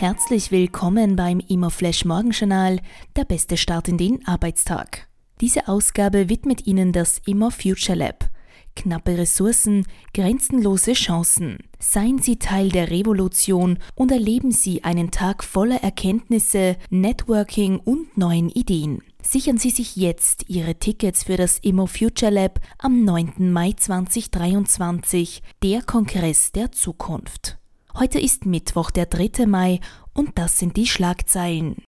Herzlich willkommen beim Immoflash Morgenjournal, der beste Start in den Arbeitstag. Diese Ausgabe widmet Ihnen das Immer Future Lab. Knappe Ressourcen, grenzenlose Chancen. Seien Sie Teil der Revolution und erleben Sie einen Tag voller Erkenntnisse, Networking und neuen Ideen. Sichern Sie sich jetzt Ihre Tickets für das Immo Future Lab am 9. Mai 2023, der Kongress der Zukunft. Heute ist Mittwoch, der 3. Mai, und das sind die Schlagzeilen.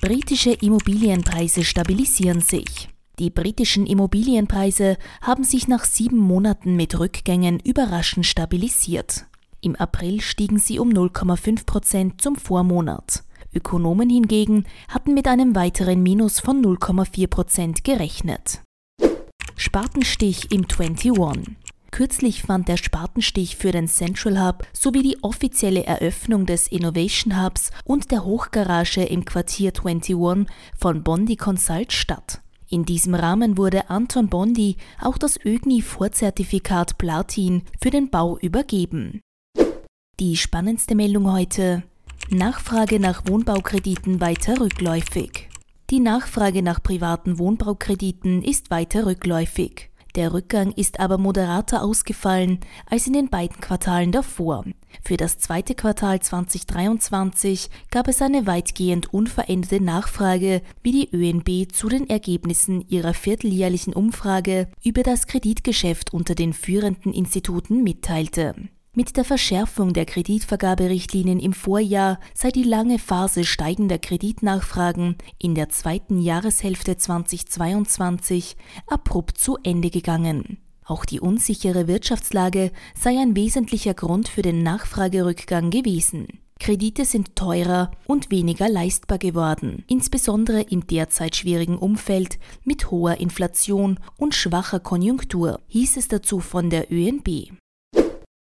Britische Immobilienpreise stabilisieren sich. Die britischen Immobilienpreise haben sich nach sieben Monaten mit Rückgängen überraschend stabilisiert. Im April stiegen sie um 0,5 Prozent zum Vormonat. Ökonomen hingegen hatten mit einem weiteren Minus von 0,4 Prozent gerechnet. Spatenstich im 21. Kürzlich fand der Spatenstich für den Central Hub sowie die offizielle Eröffnung des Innovation Hubs und der Hochgarage im Quartier 21 von Bondi Consult statt. In diesem Rahmen wurde Anton Bondi auch das ÖGNI-Vorzertifikat Platin für den Bau übergeben. Die spannendste Meldung heute. Nachfrage nach Wohnbaukrediten weiter rückläufig. Die Nachfrage nach privaten Wohnbaukrediten ist weiter rückläufig. Der Rückgang ist aber moderater ausgefallen als in den beiden Quartalen davor. Für das zweite Quartal 2023 gab es eine weitgehend unveränderte Nachfrage, wie die ÖNB zu den Ergebnissen ihrer vierteljährlichen Umfrage über das Kreditgeschäft unter den führenden Instituten mitteilte. Mit der Verschärfung der Kreditvergaberichtlinien im Vorjahr sei die lange Phase steigender Kreditnachfragen in der zweiten Jahreshälfte 2022 abrupt zu Ende gegangen. Auch die unsichere Wirtschaftslage sei ein wesentlicher Grund für den Nachfragerückgang gewesen. Kredite sind teurer und weniger leistbar geworden, insbesondere im derzeit schwierigen Umfeld mit hoher Inflation und schwacher Konjunktur, hieß es dazu von der ÖNB.